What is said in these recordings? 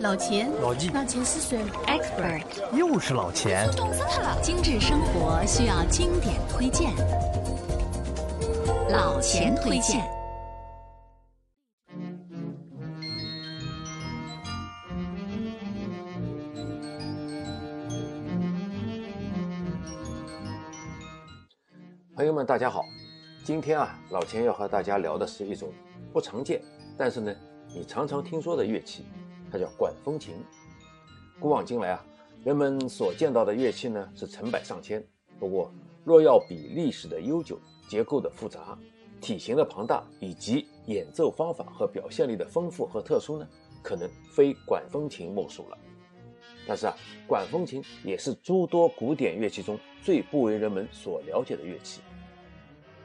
老钱，老纪，老钱是谁？Expert，又是老钱。懂死他了！精致生活需要经典推荐，老钱推荐。朋友们，大家好。今天啊，老钱要和大家聊的是一种不常见，但是呢，你常常听说的乐器，它叫管风琴。古往今来啊，人们所见到的乐器呢是成百上千。不过，若要比历史的悠久、结构的复杂、体型的庞大，以及演奏方法和表现力的丰富和特殊呢，可能非管风琴莫属了。但是啊，管风琴也是诸多古典乐器中最不为人们所了解的乐器。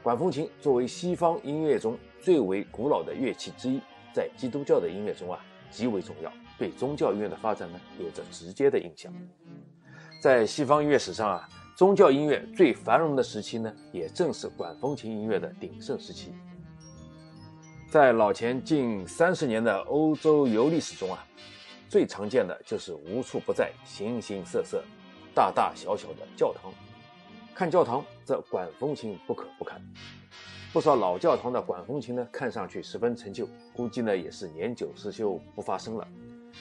管风琴作为西方音乐中最为古老的乐器之一，在基督教的音乐中啊极为重要，对宗教音乐的发展呢有着直接的影响。在西方音乐史上啊，宗教音乐最繁荣的时期呢，也正是管风琴音乐的鼎盛时期。在老钱近三十年的欧洲游历史中啊，最常见的就是无处不在、形形色色、大大小小的教堂。看教堂，这管风琴不可不看。不少老教堂的管风琴呢，看上去十分陈旧，估计呢也是年久失修，不发声了。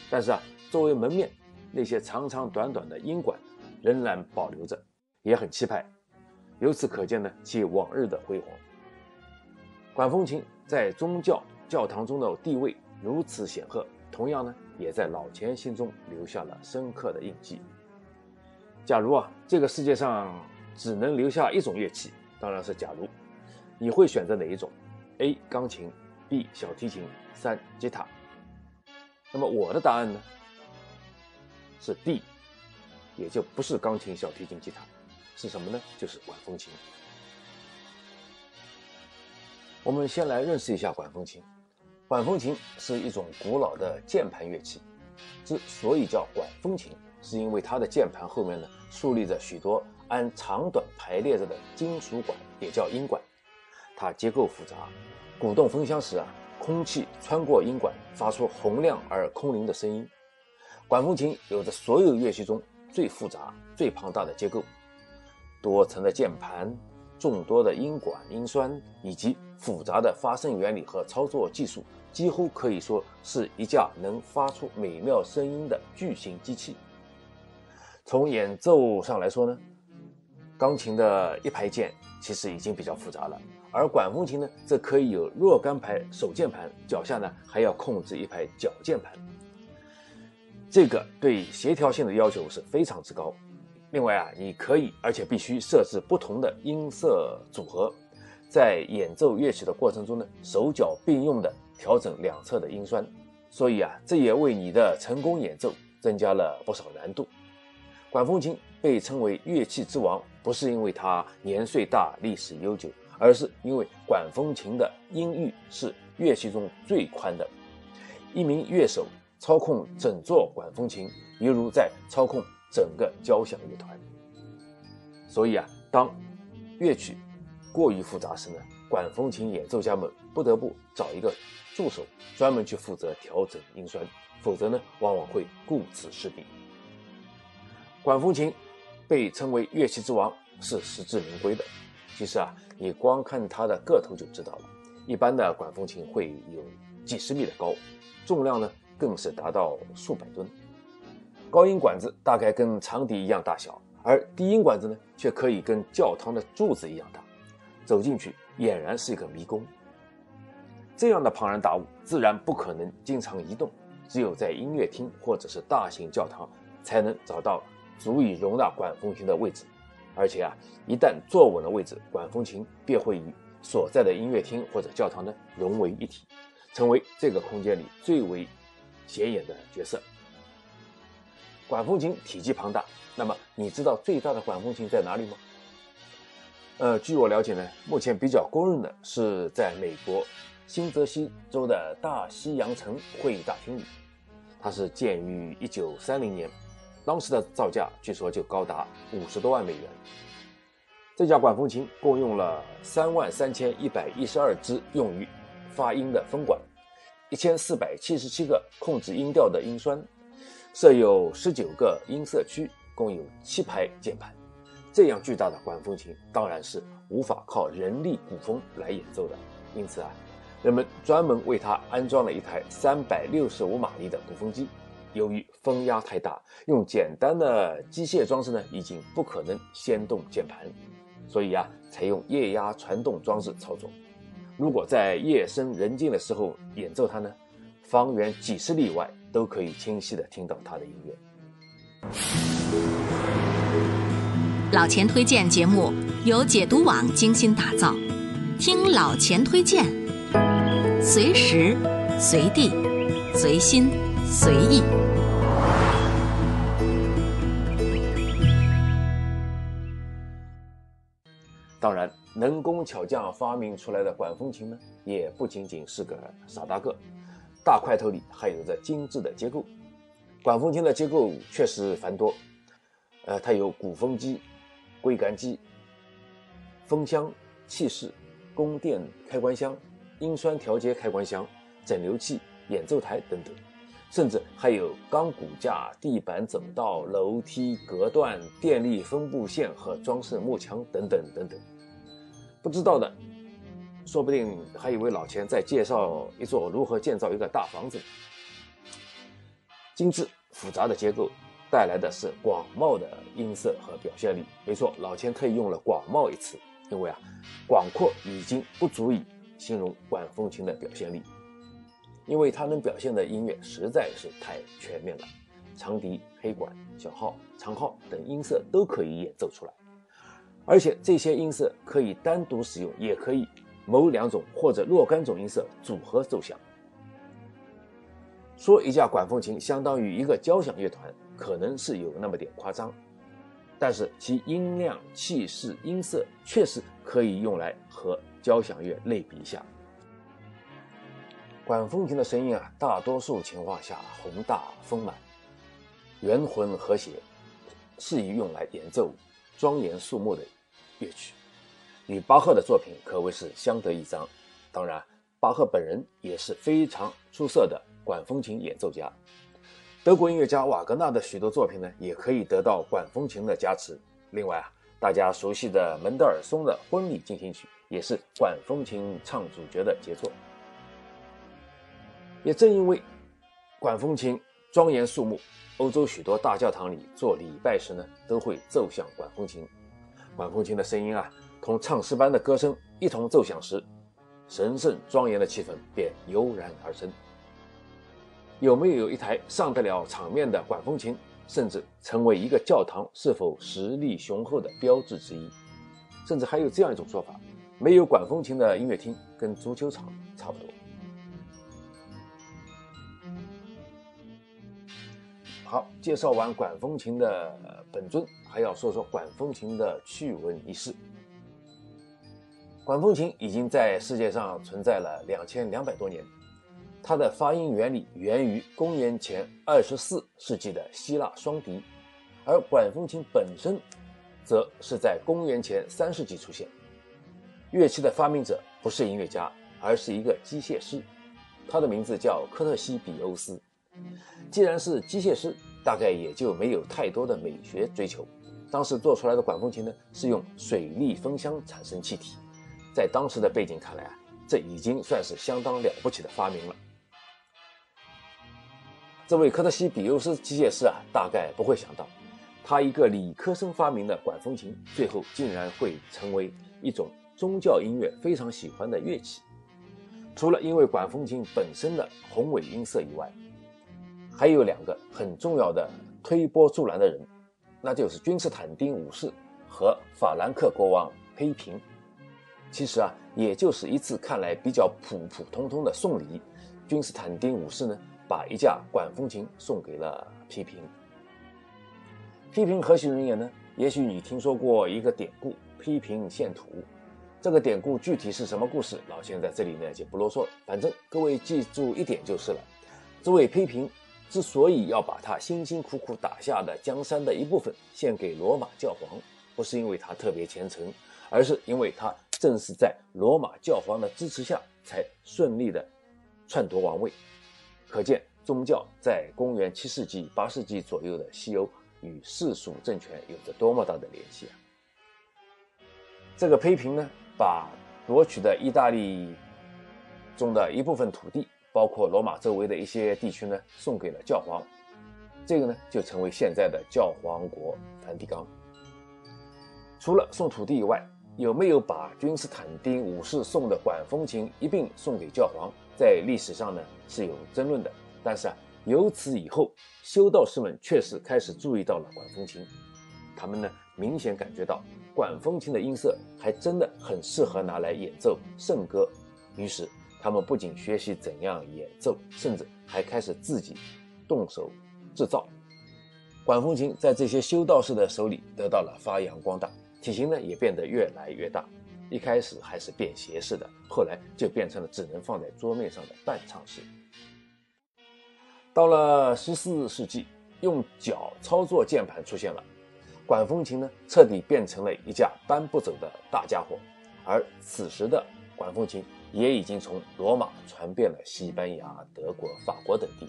但是啊，作为门面，那些长长短短的音管仍然保留着，也很气派。由此可见呢，其往日的辉煌。管风琴在宗教教堂中的地位如此显赫，同样呢，也在老钱心中留下了深刻的印记。假如啊，这个世界上，只能留下一种乐器，当然是假如，你会选择哪一种？A. 钢琴，B. 小提琴，三吉他。那么我的答案呢？是 D，也就不是钢琴、小提琴、吉他，是什么呢？就是管风琴。我们先来认识一下管风琴。管风琴是一种古老的键盘乐器，之所以叫管风琴，是因为它的键盘后面呢竖立着许多。按长短排列着的金属管也叫音管，它结构复杂，鼓动风箱时啊，空气穿过音管，发出洪亮而空灵的声音。管风琴有着所有乐器中最复杂、最庞大的结构，多层的键盘、众多的音管、音栓以及复杂的发声原理和操作技术，几乎可以说是一架能发出美妙声音的巨型机器。从演奏上来说呢？钢琴的一排键其实已经比较复杂了，而管风琴呢，则可以有若干排手键盘，脚下呢还要控制一排脚键盘。这个对协调性的要求是非常之高。另外啊，你可以而且必须设置不同的音色组合，在演奏乐曲的过程中呢，手脚并用的调整两侧的音栓。所以啊，这也为你的成功演奏增加了不少难度。管风琴被称为乐器之王。不是因为它年岁大、历史悠久，而是因为管风琴的音域是乐器中最宽的。一名乐手操控整座管风琴，犹如在操控整个交响乐团。所以啊，当乐曲过于复杂时呢，管风琴演奏家们不得不找一个助手，专门去负责调整音栓，否则呢，往往会顾此失彼。管风琴。被称为乐器之王是实至名归的。其实啊，你光看它的个头就知道了。一般的管风琴会有几十米的高，重量呢更是达到数百吨。高音管子大概跟长笛一样大小，而低音管子呢却可以跟教堂的柱子一样大。走进去俨然是一个迷宫。这样的庞然大物自然不可能经常移动，只有在音乐厅或者是大型教堂才能找到。足以容纳管风琴的位置，而且啊，一旦坐稳了位置，管风琴便会与所在的音乐厅或者教堂呢融为一体，成为这个空间里最为显眼的角色。管风琴体积庞大，那么你知道最大的管风琴在哪里吗？呃，据我了解呢，目前比较公认的是在美国新泽西州的大西洋城会议大厅里，它是建于一九三零年。当时的造价据说就高达五十多万美元。这架管风琴共用了三万三千一百一十二支用于发音的风管，一千四百七十七个控制音调的音栓，设有十九个音色区，共有七排键盘。这样巨大的管风琴当然是无法靠人力鼓风来演奏的，因此啊，人们专门为它安装了一台三百六十五马力的鼓风机。由于风压太大，用简单的机械装置呢，已经不可能掀动键盘，所以啊，采用液压传动装置操作。如果在夜深人静的时候演奏它呢，方圆几十里外都可以清晰的听到它的音乐。老钱推荐节目由解读网精心打造，听老钱推荐，随时随地随心随意。当然，能工巧匠发明出来的管风琴呢，也不仅仅是个傻大个，大块头里还有着精致的结构。管风琴的结构确实繁多，呃，它有鼓风机。归杆机、风箱、气室、供电开关箱、音栓调节开关箱、整流器、演奏台等等，甚至还有钢骨架、地板走道、楼梯、隔断、电力分布线和装饰幕墙等等等等。不知道的，说不定还以为老钱在介绍一座如何建造一个大房子。精致复杂的结构。带来的是广袤的音色和表现力。没错，老钱特意用了“广袤”一词，因为啊，广阔已经不足以形容管风琴的表现力，因为它能表现的音乐实在是太全面了，长笛、黑管、小号、长号等音色都可以演奏出来，而且这些音色可以单独使用，也可以某两种或者若干种音色组合奏响。说一架管风琴相当于一个交响乐团。可能是有那么点夸张，但是其音量、气势、音色确实可以用来和交响乐类比一下。管风琴的声音啊，大多数情况下宏大丰满、圆浑和谐，适宜用来演奏庄严肃穆的乐曲，与巴赫的作品可谓是相得益彰。当然，巴赫本人也是非常出色的管风琴演奏家。德国音乐家瓦格纳的许多作品呢，也可以得到管风琴的加持。另外啊，大家熟悉的门德尔松的婚礼进行曲也是管风琴唱主角的杰作。也正因为管风琴庄严肃穆，欧洲许多大教堂里做礼拜时呢，都会奏响管风琴。管风琴的声音啊，同唱诗般的歌声一同奏响时，神圣庄严的气氛便油然而生。有没有一台上得了场面的管风琴，甚至成为一个教堂是否实力雄厚的标志之一？甚至还有这样一种说法：没有管风琴的音乐厅跟足球场差不多。好，介绍完管风琴的本尊，还要说说管风琴的趣闻轶事。管风琴已经在世界上存在了两千两百多年。它的发音原理源于公元前二十四世纪的希腊双笛，而管风琴本身，则是在公元前三世纪出现。乐器的发明者不是音乐家，而是一个机械师，他的名字叫科特西比欧斯。既然是机械师，大概也就没有太多的美学追求。当时做出来的管风琴呢，是用水力风箱产生气体，在当时的背景看来啊，这已经算是相当了不起的发明了。这位科特西比欧斯机械师啊，大概不会想到，他一个理科生发明的管风琴，最后竟然会成为一种宗教音乐非常喜欢的乐器。除了因为管风琴本身的宏伟音色以外，还有两个很重要的推波助澜的人，那就是君士坦丁五世和法兰克国王丕平。其实啊，也就是一次看来比较普普通通的送礼，君士坦丁五世呢。把一架管风琴送给了批评。批评何许人也呢？也许你听说过一个典故“批评献土”。这个典故具体是什么故事，老钱在这里呢就不啰嗦了。反正各位记住一点就是了：这位批评之所以要把他辛辛苦苦打下的江山的一部分献给罗马教皇，不是因为他特别虔诚，而是因为他正是在罗马教皇的支持下才顺利的篡夺王位。可见宗教在公元七世纪、八世纪左右的西欧与世俗政权有着多么大的联系啊！这个批评呢，把夺取的意大利中的一部分土地，包括罗马周围的一些地区呢，送给了教皇，这个呢，就成为现在的教皇国梵蒂冈。除了送土地以外，有没有把君士坦丁五世送的管风琴一并送给教皇，在历史上呢是有争论的。但是啊，由此以后，修道士们确实开始注意到了管风琴，他们呢明显感觉到管风琴的音色还真的很适合拿来演奏圣歌，于是他们不仅学习怎样演奏，甚至还开始自己动手制造管风琴。在这些修道士的手里得到了发扬光大，体型呢也变得越来越大。一开始还是便携式的，后来就变成了只能放在桌面上的半唱式。到了十四世纪，用脚操作键盘出现了，管风琴呢彻底变成了一架搬不走的大家伙。而此时的管风琴也已经从罗马传遍了西班牙、德国、法国等地。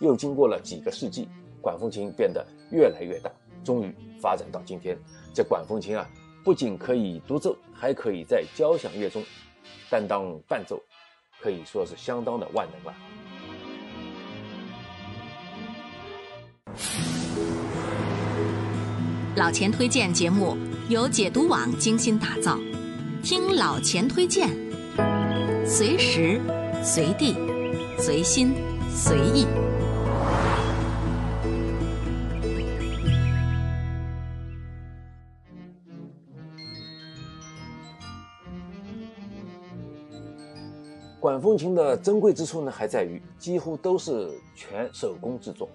又经过了几个世纪，管风琴变得越来越大，终于发展到今天。这管风琴啊，不仅可以独奏，还可以在交响乐中担当伴奏，可以说是相当的万能了。老钱推荐节目由解读网精心打造，听老钱推荐，随时随地随心随意。管风琴的珍贵之处呢，还在于几乎都是全手工制作，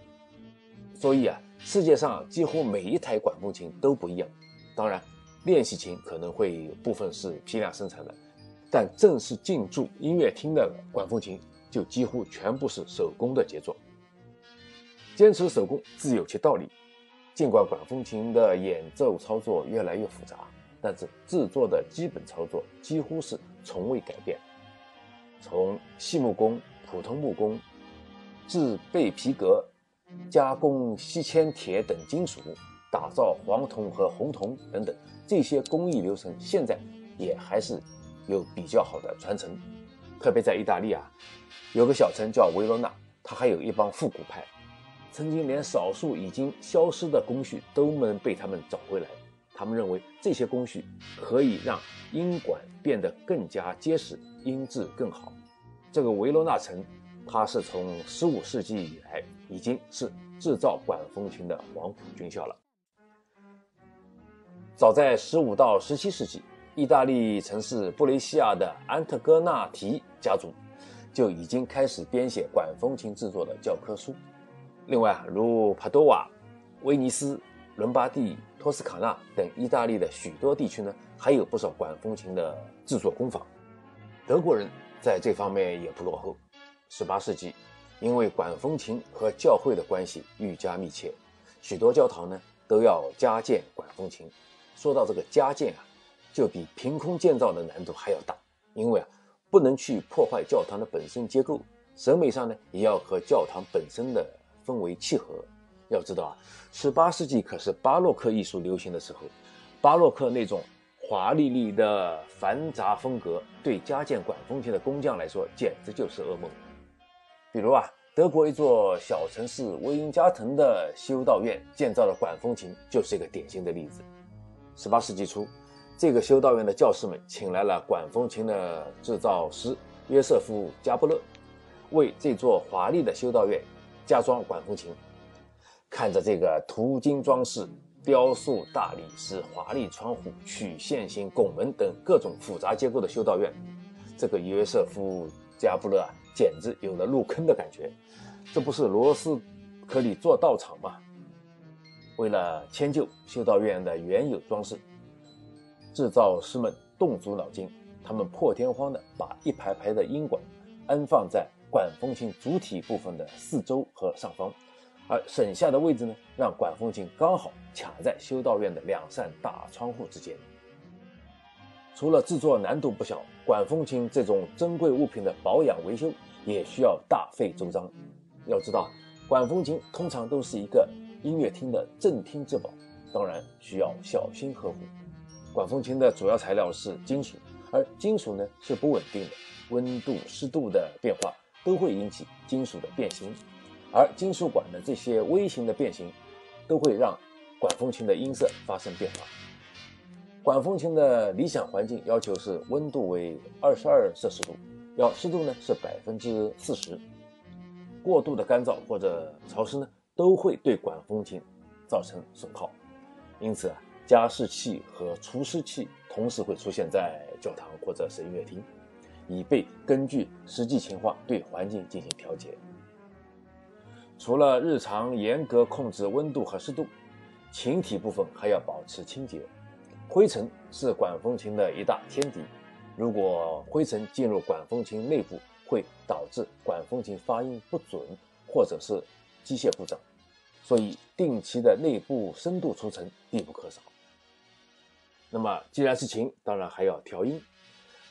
所以啊。世界上几乎每一台管风琴都不一样，当然，练习琴可能会部分是批量生产的，但正式进驻音乐厅的管风琴就几乎全部是手工的杰作。坚持手工自有其道理，尽管管风琴的演奏操作越来越复杂，但是制作的基本操作几乎是从未改变。从细木工、普通木工、制备皮革。加工锡铅铁等金属，打造黄铜和红铜等等这些工艺流程，现在也还是有比较好的传承。特别在意大利啊，有个小城叫维罗纳，它还有一帮复古派，曾经连少数已经消失的工序都能被他们找回来。他们认为这些工序可以让音管变得更加结实，音质更好。这个维罗纳城。它是从十五世纪以来已经是制造管风琴的黄埔军校了。早在十五到十七世纪，意大利城市布雷西亚的安特戈纳提家族就已经开始编写管风琴制作的教科书。另外，如帕多瓦、威尼斯、伦巴第、托斯卡纳等意大利的许多地区呢，还有不少管风琴的制作工坊。德国人在这方面也不落后。十八世纪，因为管风琴和教会的关系愈加密切，许多教堂呢都要加建管风琴。说到这个加建啊，就比凭空建造的难度还要大，因为啊不能去破坏教堂的本身结构，审美上呢也要和教堂本身的氛围契合。要知道啊，十八世纪可是巴洛克艺术流行的时候，巴洛克那种。华丽丽的繁杂风格，对加建管风琴的工匠来说简直就是噩梦。比如啊，德国一座小城市威因加滕的修道院建造的管风琴就是一个典型的例子。十八世纪初，这个修道院的教师们请来了管风琴的制造师约瑟夫·加布勒，为这座华丽的修道院加装管风琴。看着这个涂金装饰。雕塑大理石、华丽窗户、曲线型拱门等各种复杂结构的修道院，这个约瑟夫·加布勒啊，简直有了入坑的感觉。这不是罗斯科里做道场吗？为了迁就修道院的原有装饰，制造师们动足脑筋，他们破天荒地把一排排的音管安放在管风琴主体部分的四周和上方。而省下的位置呢，让管风琴刚好卡在修道院的两扇大窗户之间。除了制作难度不小，管风琴这种珍贵物品的保养维修也需要大费周章。要知道，管风琴通常都是一个音乐厅的镇厅之宝，当然需要小心呵护。管风琴的主要材料是金属，而金属呢是不稳定的，温度、湿度的变化都会引起金属的变形，而金属管的这些微型的变形，都会让管风琴的音色发生变化。管风琴的理想环境要求是温度为二十二摄氏度，要湿度呢是百分之四十。过度的干燥或者潮湿呢，都会对管风琴造成损耗。因此啊，加湿器和除湿器同时会出现在教堂或者是音乐厅，以备根据实际情况对环境进行调节。除了日常严格控制温度和湿度，琴体部分还要保持清洁。灰尘是管风琴的一大天敌，如果灰尘进入管风琴内部，会导致管风琴发音不准，或者是机械故障，所以定期的内部深度除尘必不可少。那么，既然是琴，当然还要调音。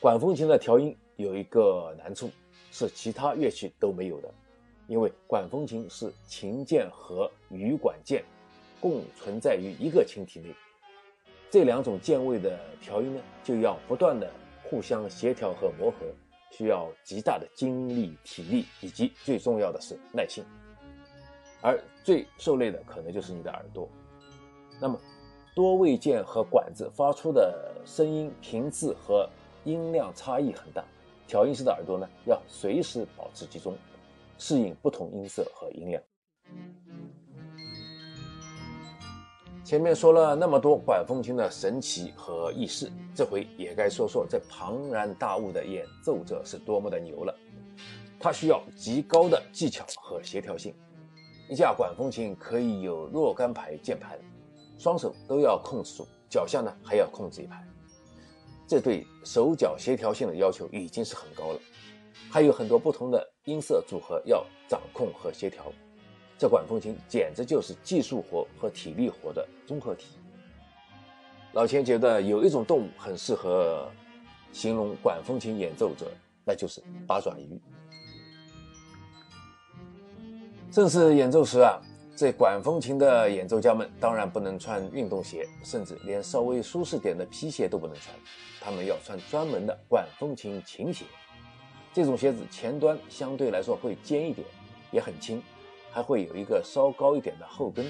管风琴的调音有一个难处，是其他乐器都没有的，因为管风琴是琴键和羽管键共存在于一个琴体内。这两种键位的调音呢，就要不断的互相协调和磨合，需要极大的精力、体力，以及最重要的是耐心。而最受累的可能就是你的耳朵。那么，多位键和管子发出的声音频次和音量差异很大，调音师的耳朵呢，要随时保持集中，适应不同音色和音量。前面说了那么多管风琴的神奇和轶事，这回也该说说这庞然大物的演奏者是多么的牛了。它需要极高的技巧和协调性。一架管风琴可以有若干排键盘，双手都要控制住，脚下呢还要控制一排。这对手脚协调性的要求已经是很高了，还有很多不同的音色组合要掌控和协调。这管风琴简直就是技术活和体力活的综合体。老钱觉得有一种动物很适合形容管风琴演奏者，那就是八爪鱼。正式演奏时啊，这管风琴的演奏家们当然不能穿运动鞋，甚至连稍微舒适点的皮鞋都不能穿，他们要穿专门的管风琴琴鞋。这种鞋子前端相对来说会尖一点，也很轻。还会有一个稍高一点的后跟，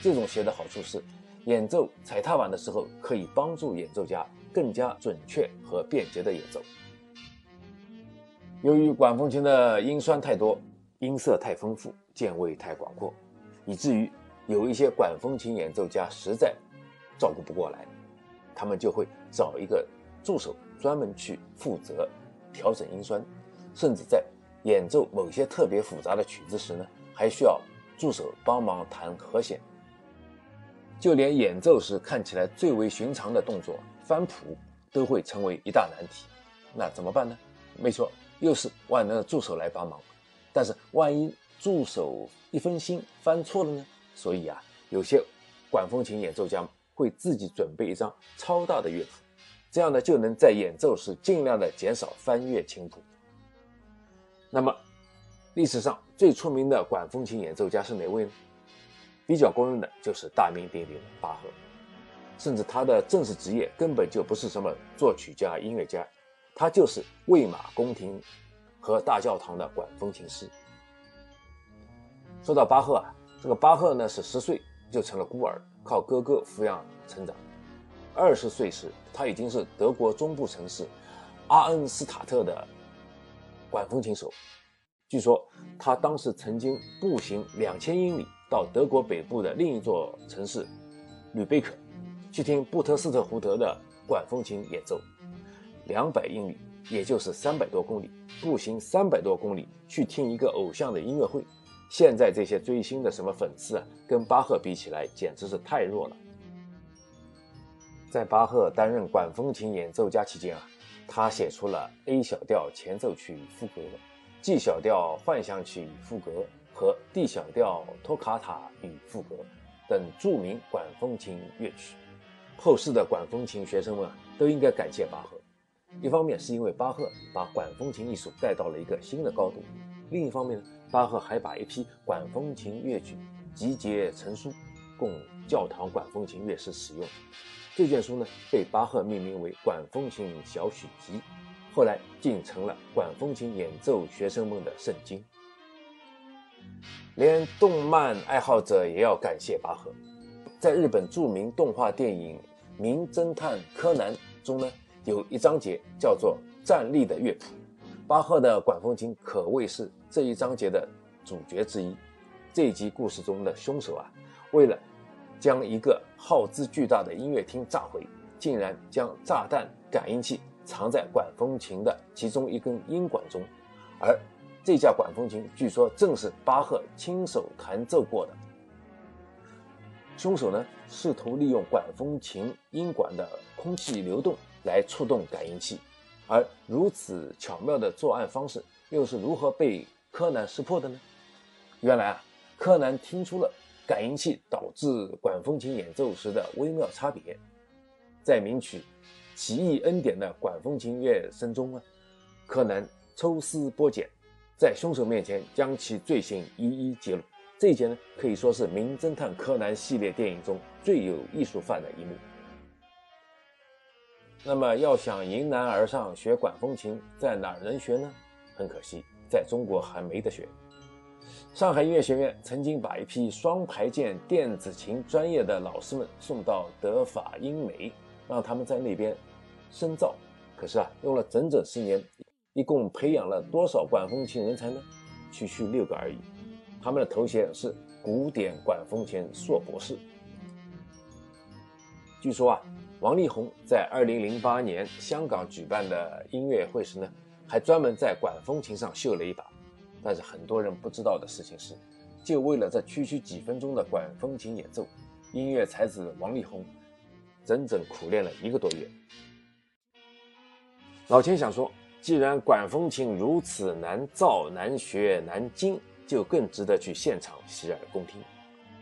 这种鞋的好处是，演奏踩踏板的时候可以帮助演奏家更加准确和便捷的演奏。由于管风琴的音栓太多，音色太丰富，键位太广阔，以至于有一些管风琴演奏家实在照顾不过来，他们就会找一个助手专门去负责调整音栓，甚至在演奏某些特别复杂的曲子时呢。还需要助手帮忙弹和弦，就连演奏时看起来最为寻常的动作翻谱，都会成为一大难题。那怎么办呢？没错，又是万能的助手来帮忙。但是万一助手一分心翻错了呢？所以啊，有些管风琴演奏家会自己准备一张超大的乐谱，这样呢就能在演奏时尽量的减少翻阅琴谱。那么。历史上最出名的管风琴演奏家是哪位呢？比较公认的就是大名鼎鼎的巴赫，甚至他的正式职业根本就不是什么作曲家、音乐家，他就是魏玛宫廷和大教堂的管风琴师。说到巴赫啊，这个巴赫呢是十岁就成了孤儿，靠哥哥抚养成长。二十岁时，他已经是德国中部城市阿恩斯塔特的管风琴手。据说他当时曾经步行两千英里到德国北部的另一座城市吕贝克，去听布特斯特胡德的管风琴演奏。两百英里，也就是三百多公里，步行三百多公里去听一个偶像的音乐会。现在这些追星的什么粉丝啊，跟巴赫比起来简直是太弱了。在巴赫担任管风琴演奏家期间啊，他写出了 A 小调前奏曲与赋格。G 小调幻想曲与赋格和 D 小调托卡塔与赋格等著名管风琴乐曲，后世的管风琴学生们啊都应该感谢巴赫。一方面是因为巴赫把管风琴艺术带到了一个新的高度，另一方面呢，巴赫还把一批管风琴乐曲集结成书，供教堂管风琴乐师使用。这卷书呢，被巴赫命名为《管风琴小曲集》，后来竟成了管风琴演奏学生们的圣经。连动漫爱好者也要感谢巴赫。在日本著名动画电影《名侦探柯南》中呢，有一章节叫做《站立的乐谱》，巴赫的管风琴可谓是这一章节的主角之一。这一集故事中的凶手啊，为了将一个耗资巨大的音乐厅炸毁，竟然将炸弹感应器藏在管风琴的其中一根音管中，而这架管风琴据说正是巴赫亲手弹奏过的。凶手呢，试图利用管风琴音管的空气流动来触动感应器，而如此巧妙的作案方式，又是如何被柯南识破的呢？原来啊，柯南听出了感应器导致管风琴演奏时的微妙差别，在名曲《奇异恩典》的管风琴乐声中啊，柯南抽丝剥茧，在凶手面前将其罪行一一揭露。这一节呢，可以说是《名侦探柯南》系列电影中最有艺术范的一幕。那么，要想迎难而上学管风琴，在哪儿能学呢？很可惜，在中国还没得学。上海音乐学院曾经把一批双排键电子琴专业的老师们送到德法英美，让他们在那边深造。可是啊，用了整整十年，一共培养了多少管风琴人才呢？区区六个而已。他们的头衔是古典管风琴硕博士。据说啊，王力宏在二零零八年香港举办的音乐会时呢，还专门在管风琴上秀了一把。但是很多人不知道的事情是，就为了这区区几分钟的管风琴演奏，音乐才子王力宏整整苦练了一个多月。老钱想说，既然管风琴如此难造、难学、难精。就更值得去现场洗耳恭听。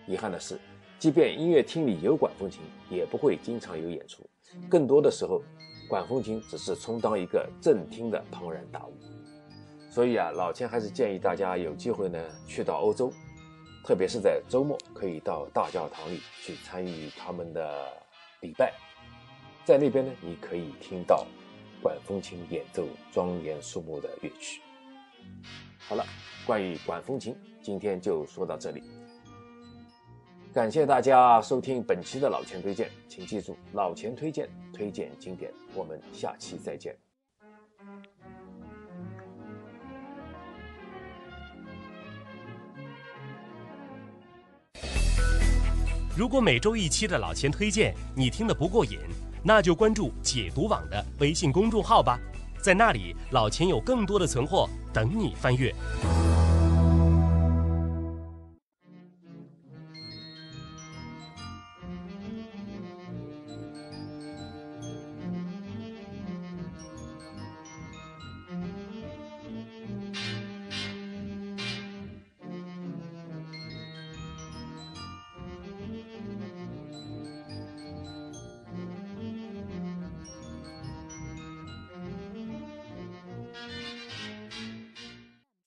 遗憾的是，即便音乐厅里有管风琴，也不会经常有演出。更多的时候，管风琴只是充当一个正厅的庞然大物。所以啊，老千还是建议大家有机会呢，去到欧洲，特别是在周末，可以到大教堂里去参与他们的礼拜。在那边呢，你可以听到管风琴演奏庄严肃穆的乐曲。好了。关于管风琴，今天就说到这里。感谢大家收听本期的老钱推荐，请记住，老钱推荐，推荐经典。我们下期再见。如果每周一期的老钱推荐你听得不过瘾，那就关注解读网的微信公众号吧，在那里老钱有更多的存货等你翻阅。